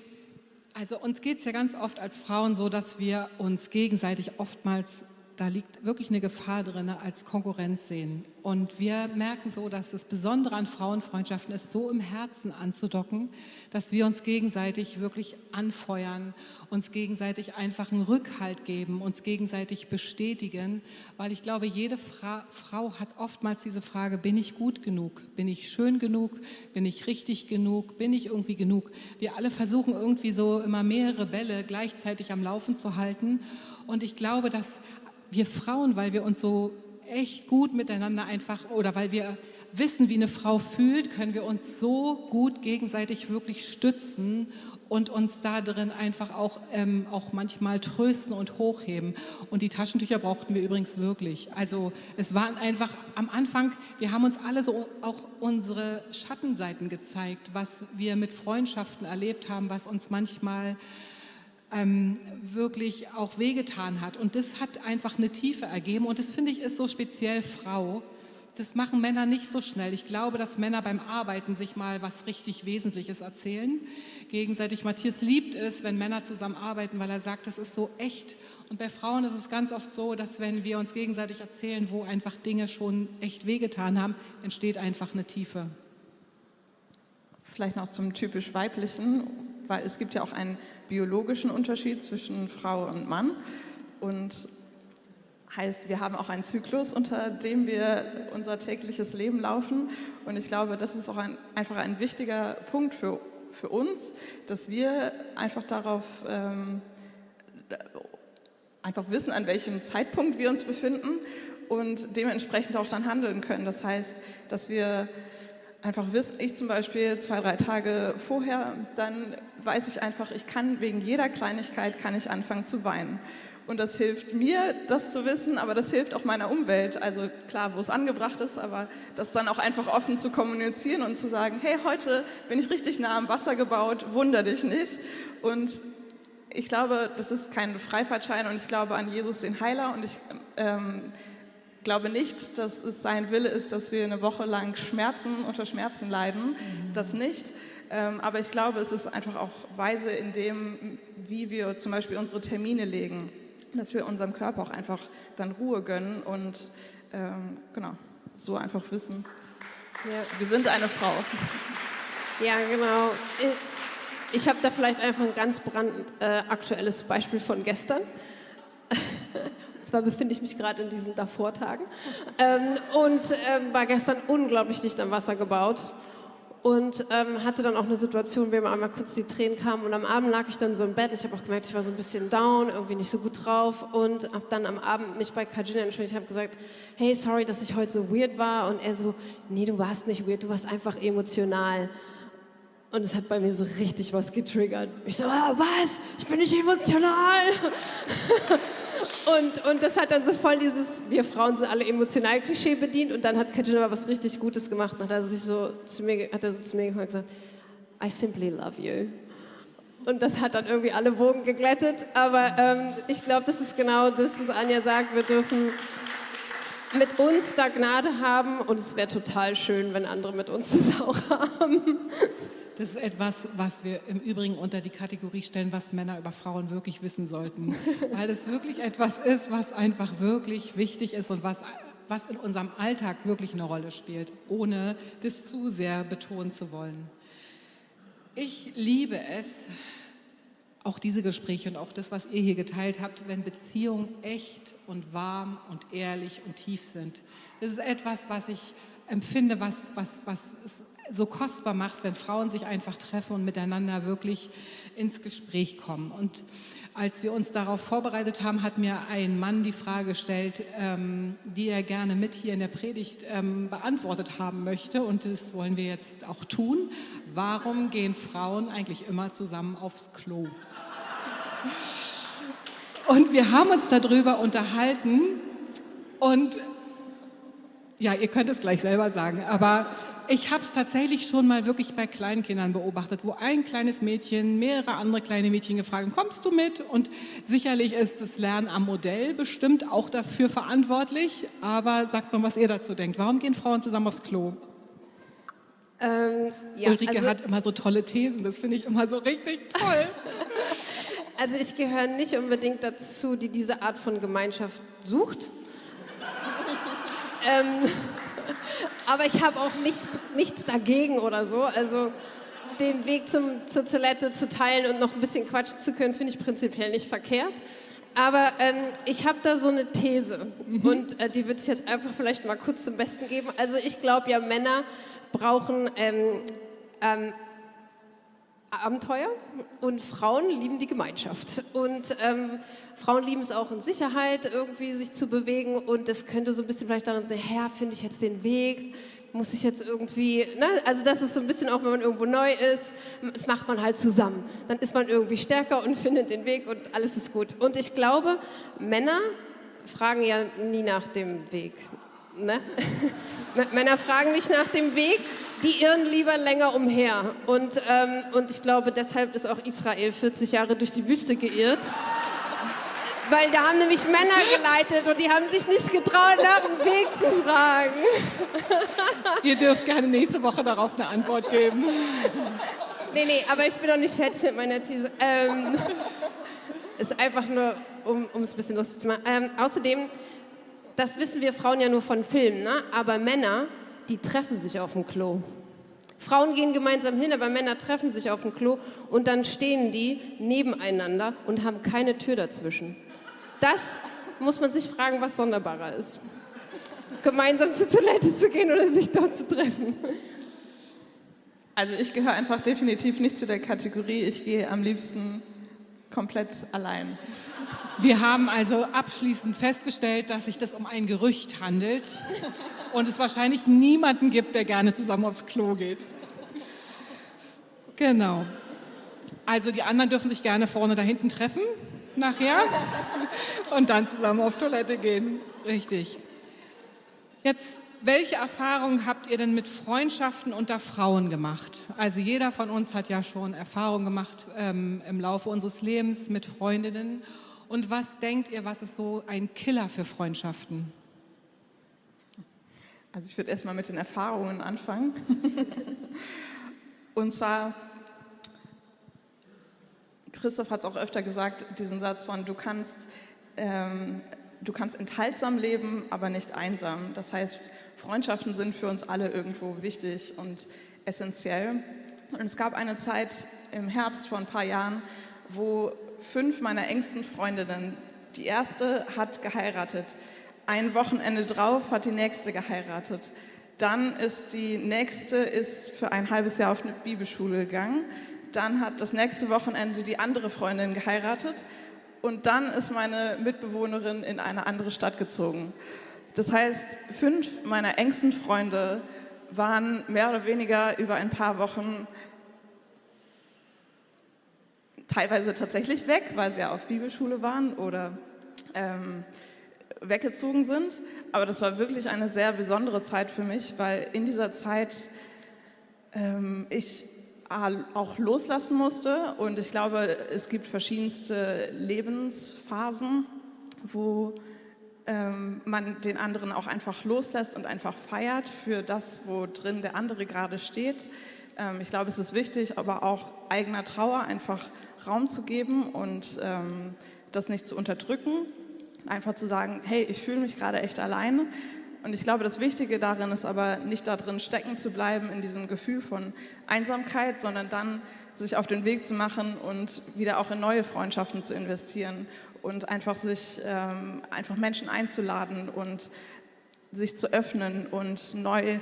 also uns geht es ja ganz oft als Frauen so, dass wir uns gegenseitig oftmals da liegt wirklich eine Gefahr drin als Konkurrenz sehen. Und wir merken so, dass das Besondere an Frauenfreundschaften ist, so im Herzen anzudocken, dass wir uns gegenseitig wirklich anfeuern, uns gegenseitig einfach einen Rückhalt geben, uns gegenseitig bestätigen, weil ich glaube, jede Fra Frau hat oftmals diese Frage, bin ich gut genug? Bin ich schön genug? Bin ich richtig genug? Bin ich irgendwie genug? Wir alle versuchen irgendwie so immer mehrere Bälle gleichzeitig am Laufen zu halten. Und ich glaube, dass wir Frauen, weil wir uns so echt gut miteinander einfach oder weil wir wissen, wie eine Frau fühlt, können wir uns so gut gegenseitig wirklich stützen und uns da drin einfach auch, ähm, auch manchmal trösten und hochheben. Und die Taschentücher brauchten wir übrigens wirklich. Also es waren einfach am Anfang, wir haben uns alle so auch unsere Schattenseiten gezeigt, was wir mit Freundschaften erlebt haben, was uns manchmal ähm, wirklich auch wehgetan hat. Und das hat einfach eine Tiefe ergeben. Und das finde ich ist so speziell Frau. Das machen Männer nicht so schnell. Ich glaube, dass Männer beim Arbeiten sich mal was richtig Wesentliches erzählen. Gegenseitig. Matthias liebt es, wenn Männer zusammen arbeiten, weil er sagt, das ist so echt. Und bei Frauen ist es ganz oft so, dass wenn wir uns gegenseitig erzählen, wo einfach Dinge schon echt wehgetan haben, entsteht einfach eine Tiefe.
Vielleicht noch zum typisch weiblichen, weil es gibt ja auch einen biologischen Unterschied zwischen Frau und Mann. Und heißt, wir haben auch einen Zyklus, unter dem wir unser tägliches Leben laufen. Und ich glaube, das ist auch ein, einfach ein wichtiger Punkt für, für uns, dass wir einfach darauf ähm, einfach wissen, an welchem Zeitpunkt wir uns befinden und dementsprechend auch dann handeln können. Das heißt, dass wir einfach wissen, ich zum Beispiel zwei, drei Tage vorher, dann weiß ich einfach, ich kann wegen jeder Kleinigkeit kann ich anfangen zu weinen. Und das hilft mir, das zu wissen, aber das hilft auch meiner Umwelt. Also klar, wo es angebracht ist, aber das dann auch einfach offen zu kommunizieren und zu sagen, hey, heute bin ich richtig nah am Wasser gebaut, wunder dich nicht. Und ich glaube, das ist kein Freifahrtschein und ich glaube an Jesus, den Heiler. Und ich ähm, glaube nicht, dass es sein Wille ist, dass wir eine Woche lang Schmerzen unter Schmerzen leiden. Mhm. Das nicht. Ähm, aber ich glaube, es ist einfach auch weise in dem, wie wir zum Beispiel unsere Termine legen, dass wir unserem Körper auch einfach dann Ruhe gönnen und ähm, genau, so einfach wissen, ja. wir sind eine Frau.
Ja, genau. Ich habe da vielleicht einfach ein ganz brandaktuelles äh, Beispiel von gestern. Zwar befinde ich mich gerade in diesen Davor-Tagen ähm, und ähm, war gestern unglaublich dicht am Wasser gebaut und ähm, hatte dann auch eine Situation, wo mir einmal kurz die Tränen kamen und am Abend lag ich dann so im Bett und ich habe auch gemerkt, ich war so ein bisschen down, irgendwie nicht so gut drauf und habe dann am Abend mich bei Kajin entschuldigt, habe gesagt, hey, sorry, dass ich heute so weird war und er so, nee, du warst nicht weird, du warst einfach emotional. Und es hat bei mir so richtig was getriggert. Ich so, ah, was? Ich bin nicht emotional. und, und das hat dann so voll dieses, wir Frauen sind alle emotional Klischee bedient. Und dann hat aber was richtig Gutes gemacht. Und hat er sich so zu mir, hat er so zu mir gesagt, I simply love you. Und das hat dann irgendwie alle Wogen geglättet. Aber ähm, ich glaube, das ist genau das, was Anja sagt. Wir dürfen mit uns da Gnade haben und es wäre total schön, wenn andere mit uns das auch haben.
Das ist etwas, was wir im Übrigen unter die Kategorie stellen, was Männer über Frauen wirklich wissen sollten. Weil es wirklich etwas ist, was einfach wirklich wichtig ist und was, was in unserem Alltag wirklich eine Rolle spielt, ohne das zu sehr betonen zu wollen. Ich liebe es, auch diese Gespräche und auch das, was ihr hier geteilt habt, wenn Beziehungen echt und warm und ehrlich und tief sind. Das ist etwas, was ich empfinde, was, was, was so kostbar macht, wenn Frauen sich einfach treffen und miteinander wirklich ins Gespräch kommen. Und als wir uns darauf vorbereitet haben, hat mir ein Mann die Frage gestellt, ähm, die er gerne mit hier in der Predigt ähm, beantwortet haben möchte. Und das wollen wir jetzt auch tun. Warum gehen Frauen eigentlich immer zusammen aufs Klo? Und wir haben uns darüber unterhalten und ja, ihr könnt es gleich selber sagen, aber ich habe es tatsächlich schon mal wirklich bei Kleinkindern beobachtet, wo ein kleines Mädchen mehrere andere kleine Mädchen gefragt haben, kommst du mit? Und sicherlich ist das Lernen am Modell bestimmt auch dafür verantwortlich. Aber sagt mal, was ihr dazu denkt. Warum gehen Frauen zusammen aufs Klo? Ähm, ja, Ulrike also, hat immer so tolle Thesen, das finde ich immer so richtig toll.
Also ich gehöre nicht unbedingt dazu, die diese Art von Gemeinschaft sucht. ähm, aber ich habe auch nichts, nichts dagegen oder so. Also den Weg zum, zur Toilette zu teilen und noch ein bisschen quatschen zu können, finde ich prinzipiell nicht verkehrt. Aber ähm, ich habe da so eine These mhm. und äh, die würde ich jetzt einfach vielleicht mal kurz zum Besten geben. Also ich glaube ja, Männer brauchen ähm, ähm, Abenteuer und Frauen lieben die Gemeinschaft. Und ähm, Frauen lieben es auch in Sicherheit, irgendwie sich zu bewegen. Und das könnte so ein bisschen vielleicht daran sein, Herr, finde ich jetzt den Weg? Muss ich jetzt irgendwie, ne? also das ist so ein bisschen auch, wenn man irgendwo neu ist, das macht man halt zusammen. Dann ist man irgendwie stärker und findet den Weg und alles ist gut. Und ich glaube, Männer fragen ja nie nach dem Weg. Ne? Männer fragen nicht nach dem Weg, die irren lieber länger umher. Und, ähm, und ich glaube, deshalb ist auch Israel 40 Jahre durch die Wüste geirrt. Weil da haben nämlich Männer geleitet und die haben sich nicht getraut, nach dem Weg zu fragen.
Ihr dürft gerne nächste Woche darauf eine Antwort geben.
Nee, nee, aber ich bin noch nicht fertig mit meiner These. Ähm, ist einfach nur, um es ein bisschen lustig zu machen. Ähm, außerdem das wissen wir Frauen ja nur von Filmen, ne? aber Männer, die treffen sich auf dem Klo. Frauen gehen gemeinsam hin, aber Männer treffen sich auf dem Klo und dann stehen die nebeneinander und haben keine Tür dazwischen. Das muss man sich fragen, was sonderbarer ist. Gemeinsam zur Toilette zu gehen oder sich dort zu treffen.
Also ich gehöre einfach definitiv nicht zu der Kategorie, ich gehe am liebsten komplett allein.
Wir haben also abschließend festgestellt, dass sich das um ein Gerücht handelt und es wahrscheinlich niemanden gibt, der gerne zusammen aufs Klo geht. Genau. Also die anderen dürfen sich gerne vorne da hinten treffen nachher und dann zusammen auf Toilette gehen. Richtig. Jetzt welche Erfahrungen habt ihr denn mit Freundschaften unter Frauen gemacht? Also jeder von uns hat ja schon Erfahrungen gemacht ähm, im Laufe unseres Lebens mit Freundinnen. Und was denkt ihr, was ist so ein Killer für Freundschaften?
Also ich würde erstmal mit den Erfahrungen anfangen. Und zwar, Christoph hat es auch öfter gesagt, diesen Satz von, du kannst, ähm, du kannst enthaltsam leben, aber nicht einsam. Das heißt, Freundschaften sind für uns alle irgendwo wichtig und essentiell. Und es gab eine Zeit im Herbst vor ein paar Jahren, wo fünf meiner engsten Freundinnen, die erste hat geheiratet, ein Wochenende drauf hat die nächste geheiratet. Dann ist die nächste ist für ein halbes Jahr auf eine Bibelschule gegangen. Dann hat das nächste Wochenende die andere Freundin geheiratet. Und dann ist meine Mitbewohnerin in eine andere Stadt gezogen. Das heißt, fünf meiner engsten Freunde waren mehr oder weniger über ein paar Wochen teilweise tatsächlich weg, weil sie ja auf Bibelschule waren oder ähm, weggezogen sind. Aber das war wirklich eine sehr besondere Zeit für mich, weil in dieser Zeit ähm, ich auch loslassen musste. Und ich glaube, es gibt verschiedenste Lebensphasen, wo ähm, man den anderen auch einfach loslässt und einfach feiert für das, wo drin der andere gerade steht. Ähm, ich glaube, es ist wichtig, aber auch eigener Trauer einfach Raum zu geben und ähm, das nicht zu unterdrücken. Einfach zu sagen, hey, ich fühle mich gerade echt alleine. Und ich glaube, das Wichtige darin ist aber nicht darin stecken zu bleiben in diesem Gefühl von Einsamkeit, sondern dann sich auf den Weg zu machen und wieder auch in neue Freundschaften zu investieren und einfach sich ähm, einfach Menschen einzuladen und sich zu öffnen und neu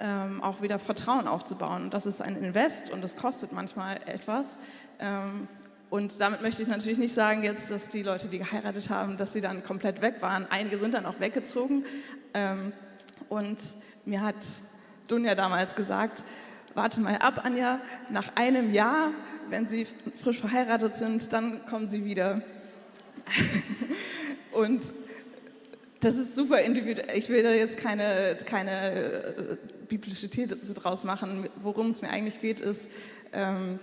ähm, auch wieder Vertrauen aufzubauen. Das ist ein Invest und das kostet manchmal etwas. Ähm, und damit möchte ich natürlich nicht sagen jetzt, dass die Leute, die geheiratet haben, dass sie dann komplett weg waren. Einige sind dann auch weggezogen. Ähm, und mir hat Dunja damals gesagt, warte mal ab, Anja, nach einem Jahr, wenn Sie frisch verheiratet sind, dann kommen Sie wieder. und das ist super individuell. Ich will da jetzt keine, keine äh, biblische These draus machen. Worum es mir eigentlich geht, ist, ähm,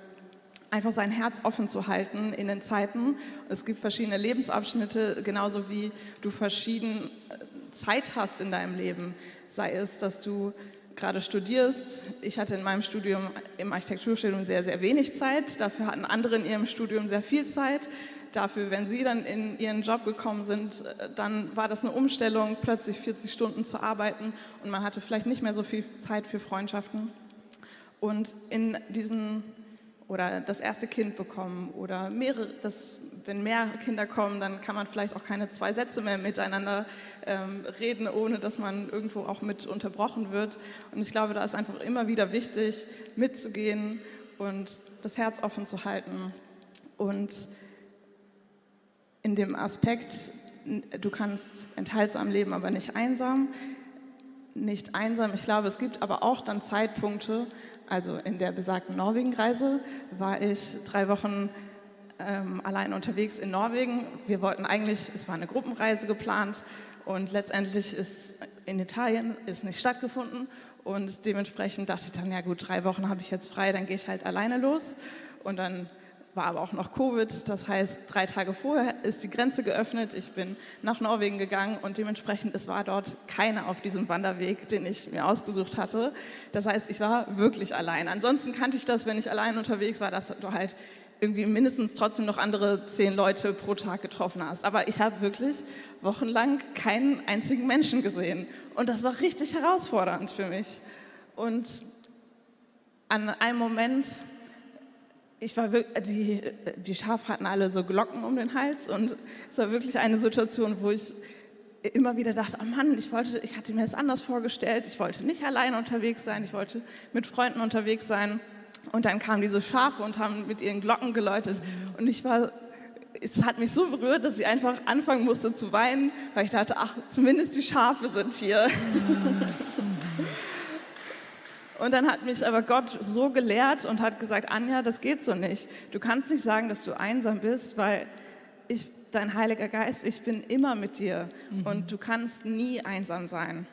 einfach sein Herz offen zu halten in den Zeiten. Es gibt verschiedene Lebensabschnitte, genauso wie du verschiedene äh, Zeit hast in deinem Leben. Sei es, dass du gerade studierst. Ich hatte in meinem Studium, im Architekturstudium sehr, sehr wenig Zeit. Dafür hatten andere in ihrem Studium sehr viel Zeit. Dafür, wenn sie dann in ihren Job gekommen sind, äh, dann war das eine Umstellung, plötzlich 40 Stunden zu arbeiten und man hatte vielleicht nicht mehr so viel Zeit für Freundschaften. Und in diesen oder das erste Kind bekommen oder mehrere, das, wenn mehr Kinder kommen, dann kann man vielleicht auch keine zwei Sätze mehr miteinander ähm, reden, ohne dass man irgendwo auch mit unterbrochen wird. Und ich glaube, da ist einfach immer wieder wichtig, mitzugehen und das Herz offen zu halten. Und in dem Aspekt, du kannst enthaltsam leben, aber nicht einsam. Nicht einsam. Ich glaube, es gibt aber auch dann Zeitpunkte, also in der besagten Norwegen-Reise, war ich drei Wochen ähm, allein unterwegs in Norwegen. Wir wollten eigentlich, es war eine Gruppenreise geplant und letztendlich ist in Italien ist nicht stattgefunden und dementsprechend dachte ich dann, ja gut, drei Wochen habe ich jetzt frei, dann gehe ich halt alleine los und dann war aber auch noch Covid. Das heißt, drei Tage vorher ist die Grenze geöffnet. Ich bin nach Norwegen gegangen und dementsprechend es war dort keiner auf diesem Wanderweg, den ich mir ausgesucht hatte. Das heißt, ich war wirklich allein. Ansonsten kannte ich das, wenn ich allein unterwegs war, dass du halt irgendwie mindestens trotzdem noch andere zehn Leute pro Tag getroffen hast. Aber ich habe wirklich wochenlang keinen einzigen Menschen gesehen. Und das war richtig herausfordernd für mich. Und an einem Moment ich war wirklich, die, die Schafe hatten alle so Glocken um den Hals und es war wirklich eine Situation, wo ich immer wieder dachte, oh Mann, ich wollte, ich hatte mir das anders vorgestellt, ich wollte nicht alleine unterwegs sein, ich wollte mit Freunden unterwegs sein. Und dann kamen diese Schafe und haben mit ihren Glocken geläutet und ich war, es hat mich so berührt, dass ich einfach anfangen musste zu weinen, weil ich dachte, ach, zumindest die Schafe sind hier. Und dann hat mich aber Gott so gelehrt und hat gesagt, Anja, das geht so nicht. Du kannst nicht sagen, dass du einsam bist, weil ich, dein Heiliger Geist, ich bin immer mit dir mhm. und du kannst nie einsam sein.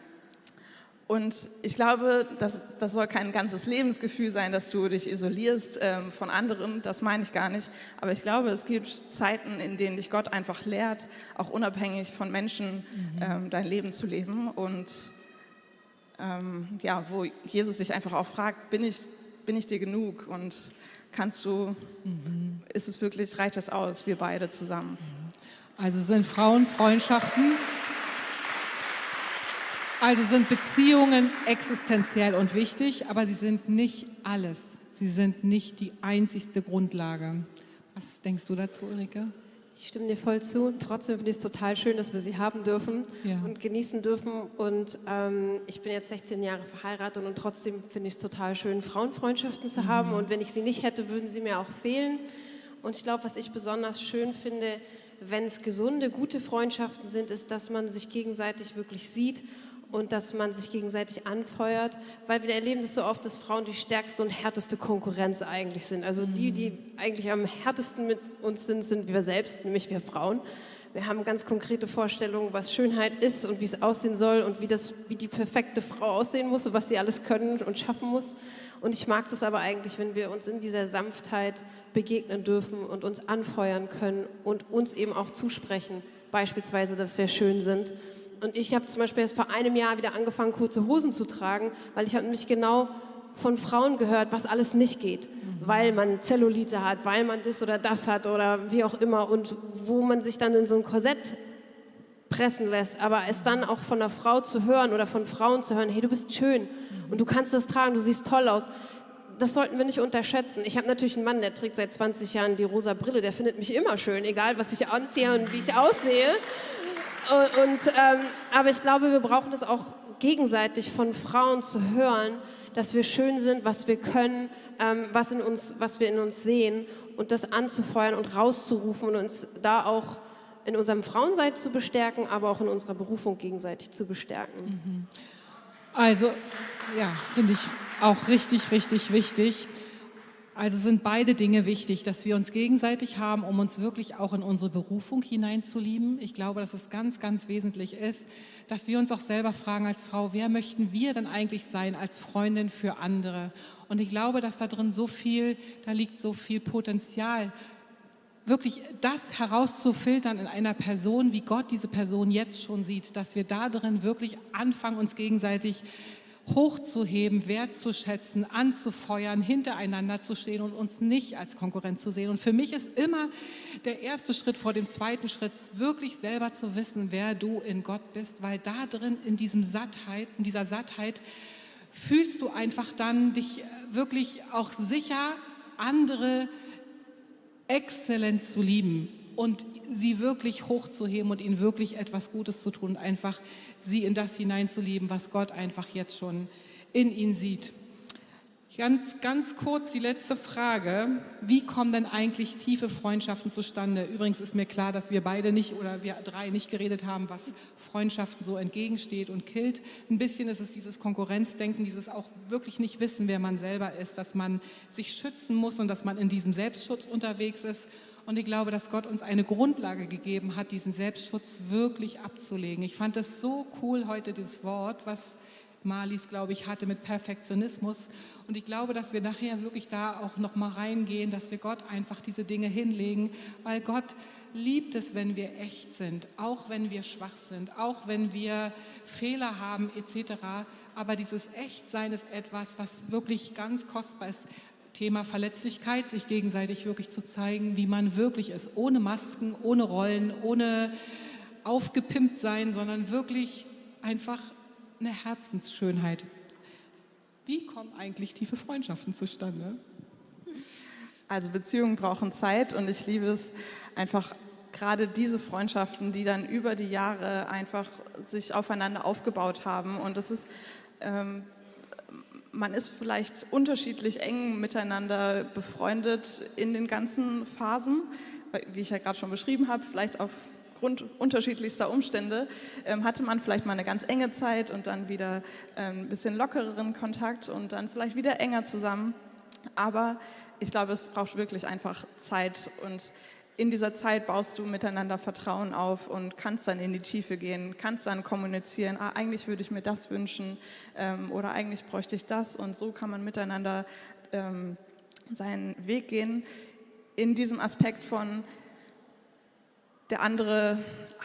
Und ich glaube, das, das soll kein ganzes Lebensgefühl sein, dass du dich isolierst ähm, von anderen. Das meine ich gar nicht. Aber ich glaube, es gibt Zeiten, in denen dich Gott einfach lehrt, auch unabhängig von Menschen mhm. ähm, dein Leben zu leben. Und ähm, ja, wo Jesus sich einfach auch fragt, bin ich, bin ich dir genug? Und kannst du, mhm. ist es wirklich, reicht das aus, wir beide zusammen?
Also sind Frauenfreundschaften also sind Beziehungen existenziell und wichtig, aber sie sind nicht alles. Sie sind nicht die einzigste Grundlage. Was denkst du dazu, Ulrike?
Ich stimme dir voll zu. Trotzdem finde ich es total schön, dass wir sie haben dürfen ja. und genießen dürfen. Und ähm, ich bin jetzt 16 Jahre verheiratet und trotzdem finde ich es total schön, Frauenfreundschaften zu mhm. haben. Und wenn ich sie nicht hätte, würden sie mir auch fehlen. Und ich glaube, was ich besonders schön finde, wenn es gesunde, gute Freundschaften sind, ist, dass man sich gegenseitig wirklich sieht und dass man sich gegenseitig anfeuert, weil wir erleben das so oft, dass Frauen die stärkste und härteste Konkurrenz eigentlich sind. Also die, die eigentlich am härtesten mit uns sind, sind wir selbst, nämlich wir Frauen. Wir haben ganz konkrete Vorstellungen, was Schönheit ist und wie es aussehen soll und wie, das, wie die perfekte Frau aussehen muss und was sie alles können und schaffen muss. Und ich mag das aber eigentlich, wenn wir uns in dieser Sanftheit begegnen dürfen und uns anfeuern können und uns eben auch zusprechen, beispielsweise, dass wir schön sind und ich habe zum Beispiel erst vor einem Jahr wieder angefangen, kurze Hosen zu tragen, weil ich habe nämlich genau von Frauen gehört, was alles nicht geht, mhm. weil man Zellulite hat, weil man das oder das hat oder wie auch immer und wo man sich dann in so ein Korsett pressen lässt, aber es dann auch von einer Frau zu hören oder von Frauen zu hören, hey, du bist schön mhm. und du kannst das tragen, du siehst toll aus. Das sollten wir nicht unterschätzen. Ich habe natürlich einen Mann, der trägt seit 20 Jahren die rosa Brille, der findet mich immer schön, egal was ich anziehe und wie ich aussehe. Und, ähm, aber ich glaube, wir brauchen es auch gegenseitig von Frauen zu hören, dass wir schön sind, was wir können, ähm, was, in uns, was wir in uns sehen und das anzufeuern und rauszurufen und uns da auch in unserem Frauensein zu bestärken, aber auch in unserer Berufung gegenseitig zu bestärken. Mhm.
Also, ja, finde ich auch richtig, richtig wichtig. Also sind beide Dinge wichtig, dass wir uns gegenseitig haben, um uns wirklich auch in unsere Berufung hineinzulieben. Ich glaube, dass es ganz, ganz wesentlich ist, dass wir uns auch selber fragen als Frau, wer möchten wir denn eigentlich sein als Freundin für andere? Und ich glaube, dass da drin so viel, da liegt so viel Potenzial, wirklich das herauszufiltern in einer Person, wie Gott diese Person jetzt schon sieht, dass wir da drin wirklich anfangen, uns gegenseitig hochzuheben, wertzuschätzen, anzufeuern, hintereinander zu stehen und uns nicht als Konkurrenz zu sehen. Und für mich ist immer der erste Schritt vor dem zweiten Schritt, wirklich selber zu wissen, wer du in Gott bist, weil da drin in diesem Sattheit, in dieser Sattheit fühlst du einfach dann dich wirklich auch sicher, andere exzellent zu lieben und sie wirklich hochzuheben und ihnen wirklich etwas Gutes zu tun, einfach sie in das hineinzulieben, was Gott einfach jetzt schon in ihnen sieht. Ganz, ganz kurz die letzte Frage. Wie kommen denn eigentlich tiefe Freundschaften zustande? Übrigens ist mir klar, dass wir beide nicht oder wir drei nicht geredet haben, was Freundschaften so entgegensteht und killt. Ein bisschen ist es dieses Konkurrenzdenken, dieses auch wirklich nicht wissen, wer man selber ist, dass man sich schützen muss und dass man in diesem Selbstschutz unterwegs ist und ich glaube, dass Gott uns eine Grundlage gegeben hat, diesen Selbstschutz wirklich abzulegen. Ich fand es so cool heute, dieses Wort, was Marlies, glaube ich, hatte mit Perfektionismus. Und ich glaube, dass wir nachher wirklich da auch noch mal reingehen, dass wir Gott einfach diese Dinge hinlegen, weil Gott liebt es, wenn wir echt sind, auch wenn wir schwach sind, auch wenn wir Fehler haben etc. Aber dieses Echtsein ist etwas, was wirklich ganz kostbar ist. Thema Verletzlichkeit, sich gegenseitig wirklich zu zeigen, wie man wirklich ist, ohne Masken, ohne Rollen, ohne aufgepimpt sein, sondern wirklich einfach eine Herzensschönheit. Wie kommen eigentlich tiefe Freundschaften zustande?
Also Beziehungen brauchen Zeit und ich liebe es einfach gerade diese Freundschaften, die dann über die Jahre einfach sich aufeinander aufgebaut haben. Und das ist ähm, man ist vielleicht unterschiedlich eng miteinander befreundet in den ganzen Phasen, wie ich ja gerade schon beschrieben habe, vielleicht aufgrund unterschiedlichster Umstände ähm, hatte man vielleicht mal eine ganz enge Zeit und dann wieder ähm, ein bisschen lockereren Kontakt und dann vielleicht wieder enger zusammen. Aber ich glaube, es braucht wirklich einfach Zeit und in dieser Zeit baust du miteinander Vertrauen auf und kannst dann in die Tiefe gehen, kannst dann kommunizieren, ah, eigentlich würde ich mir das wünschen ähm, oder eigentlich bräuchte ich das. Und so kann man miteinander ähm, seinen Weg gehen. In diesem Aspekt von, der andere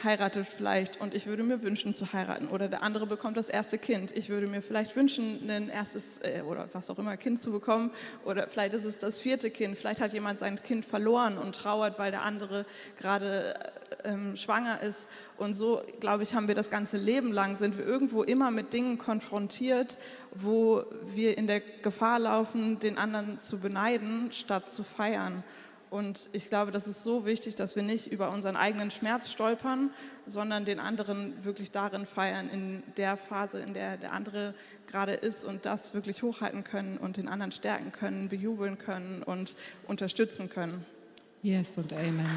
heiratet vielleicht und ich würde mir wünschen zu heiraten oder der andere bekommt das erste Kind. Ich würde mir vielleicht wünschen, ein erstes äh, oder was auch immer Kind zu bekommen oder vielleicht ist es das vierte Kind. Vielleicht hat jemand sein Kind verloren und trauert, weil der andere gerade äh, ähm, schwanger ist. Und so, glaube ich, haben wir das ganze Leben lang, sind wir irgendwo immer mit Dingen konfrontiert, wo wir in der Gefahr laufen, den anderen zu beneiden, statt zu feiern. Und ich glaube, das ist so wichtig, dass wir nicht über unseren eigenen Schmerz stolpern, sondern den anderen wirklich darin feiern, in der Phase, in der der andere gerade ist und das wirklich hochhalten können und den anderen stärken können, bejubeln können und unterstützen können.
Yes und Amen.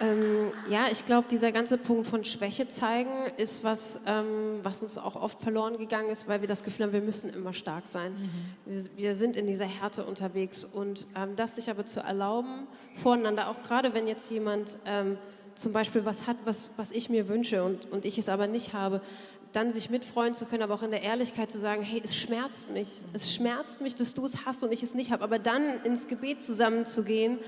Ähm, ja, ich glaube, dieser ganze Punkt von Schwäche zeigen ist was, ähm, was uns auch oft verloren gegangen ist, weil wir das Gefühl haben, wir müssen immer stark sein. Mhm. Wir, wir, sind in dieser Härte unterwegs und ähm, das sich aber zu erlauben, voreinander, auch gerade wenn jetzt jemand ähm, zum Beispiel was hat, was, was ich mir wünsche und, und ich es aber nicht habe, dann sich mitfreuen zu können, aber auch in der Ehrlichkeit zu sagen, hey, es schmerzt mich. Es schmerzt mich, dass du es hast und ich es nicht habe. Aber dann ins Gebet zusammenzugehen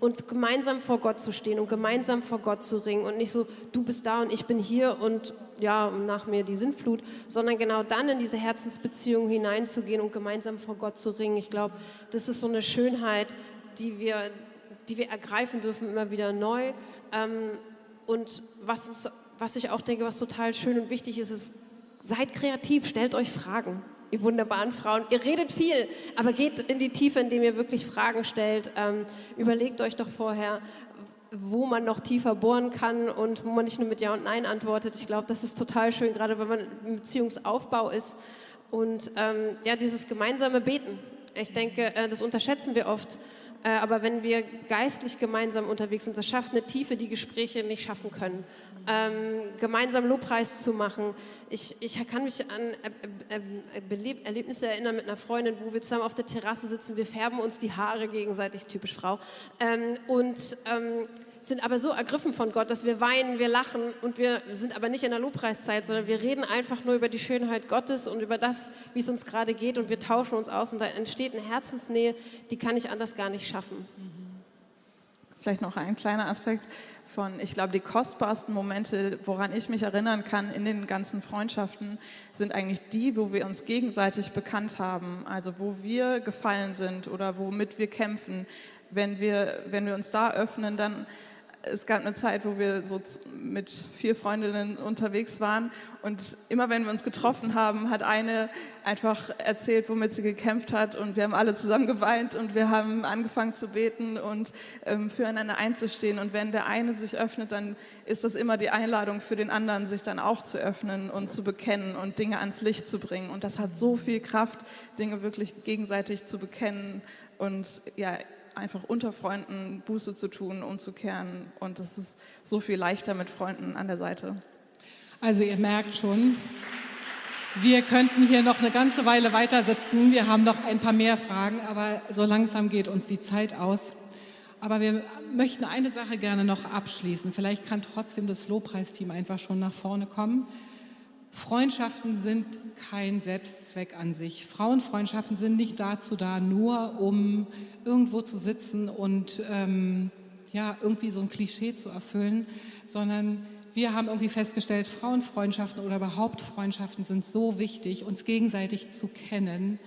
und gemeinsam vor Gott zu stehen und gemeinsam vor Gott zu ringen und nicht so, du bist da und ich bin hier und ja, nach mir die Sintflut, sondern genau dann in diese Herzensbeziehung hineinzugehen und gemeinsam vor Gott zu ringen. Ich glaube, das ist so eine Schönheit, die wir, die wir ergreifen dürfen, immer wieder neu. Ähm, und was, uns, was ich auch denke, was total schön und wichtig ist, ist, seid kreativ, stellt euch Fragen ihr wunderbaren Frauen. Ihr redet viel, aber geht in die Tiefe, indem ihr wirklich Fragen stellt. Ähm, überlegt euch doch vorher, wo man noch tiefer bohren kann und wo man nicht nur mit Ja und Nein antwortet. Ich glaube, das ist total schön, gerade wenn man im Beziehungsaufbau ist. Und ähm, ja, dieses gemeinsame Beten. Ich denke, äh, das unterschätzen wir oft. Äh, aber wenn wir geistlich gemeinsam unterwegs sind, das schafft eine Tiefe, die Gespräche nicht schaffen können. Ähm, gemeinsam Lobpreis zu machen. Ich, ich kann mich an äh, äh, Erlebnisse erinnern mit einer Freundin, wo wir zusammen auf der Terrasse sitzen, wir färben uns die Haare gegenseitig, typisch Frau. Ähm, und ähm, sind aber so ergriffen von Gott, dass wir weinen, wir lachen und wir sind aber nicht in der Lobpreiszeit, sondern wir reden einfach nur über die Schönheit Gottes und über das, wie es uns gerade geht und wir tauschen uns aus und da entsteht eine Herzensnähe, die kann ich anders gar nicht schaffen.
Vielleicht noch ein kleiner Aspekt von, ich glaube, die kostbarsten Momente, woran ich mich erinnern kann in den ganzen Freundschaften, sind eigentlich die, wo wir uns gegenseitig bekannt haben, also wo wir gefallen sind oder womit wir kämpfen. Wenn wir, wenn wir uns da öffnen, dann es gab eine Zeit, wo wir so mit vier Freundinnen unterwegs waren. Und immer wenn wir uns getroffen haben, hat eine einfach erzählt, womit sie gekämpft hat. Und wir haben alle zusammen geweint und wir haben angefangen zu beten und ähm, füreinander einzustehen. Und wenn der eine sich öffnet, dann ist das immer die Einladung für den anderen, sich dann auch zu öffnen und zu bekennen und Dinge ans Licht zu bringen. Und das hat so viel Kraft, Dinge wirklich gegenseitig zu bekennen. Und ja, einfach unter Freunden Buße zu tun, umzukehren. Und es ist so viel leichter mit Freunden an der Seite.
Also ihr merkt schon, wir könnten hier noch eine ganze Weile weiter sitzen. Wir haben noch ein paar mehr Fragen, aber so langsam geht uns die Zeit aus. Aber wir möchten eine Sache gerne noch abschließen. Vielleicht kann trotzdem das Lobpreisteam einfach schon nach vorne kommen. Freundschaften sind kein Selbstzweck an sich. Frauenfreundschaften sind nicht dazu da, nur um irgendwo zu sitzen und ähm, ja, irgendwie so ein Klischee zu erfüllen, sondern wir haben irgendwie festgestellt, Frauenfreundschaften oder überhaupt Freundschaften sind so wichtig, uns gegenseitig zu kennen,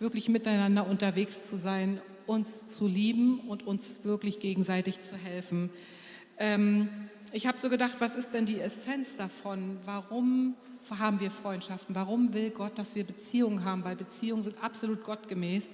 wirklich miteinander unterwegs zu sein, uns zu lieben und uns wirklich gegenseitig zu helfen. Ähm, ich habe so gedacht, was ist denn die Essenz davon? Warum haben wir Freundschaften? Warum will Gott, dass wir Beziehungen haben? Weil Beziehungen sind absolut gottgemäß.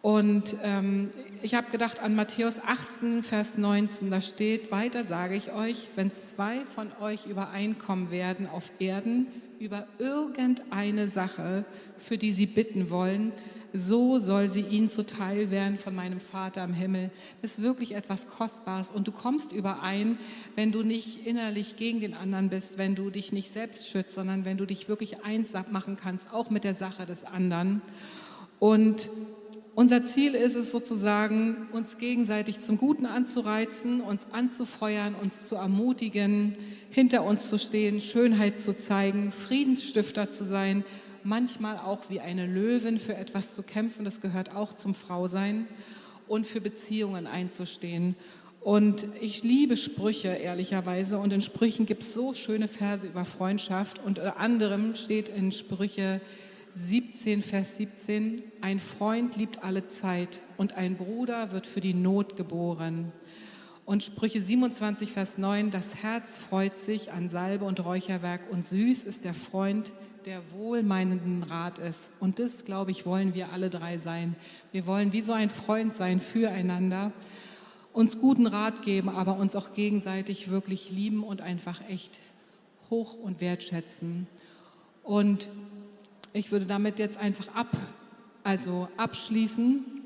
Und ähm, ich habe gedacht an Matthäus 18, Vers 19, da steht, weiter sage ich euch, wenn zwei von euch übereinkommen werden auf Erden über irgendeine Sache, für die sie bitten wollen, so soll sie ihnen zuteil werden von meinem Vater im Himmel. Das ist wirklich etwas Kostbares. Und du kommst überein, wenn du nicht innerlich gegen den anderen bist, wenn du dich nicht selbst schützt, sondern wenn du dich wirklich eins machen kannst, auch mit der Sache des anderen. Und unser Ziel ist es sozusagen, uns gegenseitig zum Guten anzureizen, uns anzufeuern, uns zu ermutigen, hinter uns zu stehen, Schönheit zu zeigen, Friedensstifter zu sein, manchmal auch wie eine Löwin für etwas zu kämpfen, das gehört auch zum Frausein, und für Beziehungen einzustehen. Und ich liebe Sprüche, ehrlicherweise. Und in Sprüchen gibt es so schöne Verse über Freundschaft. Unter anderem steht in Sprüche 17, Vers 17, ein Freund liebt alle Zeit und ein Bruder wird für die Not geboren. Und Sprüche 27, Vers 9, das Herz freut sich an Salbe und Räucherwerk und süß ist der Freund, der wohlmeinenden Rat ist. Und das, glaube ich, wollen wir alle drei sein. Wir wollen wie so ein Freund sein füreinander, uns guten Rat geben, aber uns auch gegenseitig wirklich lieben und einfach echt hoch und wertschätzen. Und ich würde damit jetzt einfach ab, also abschließen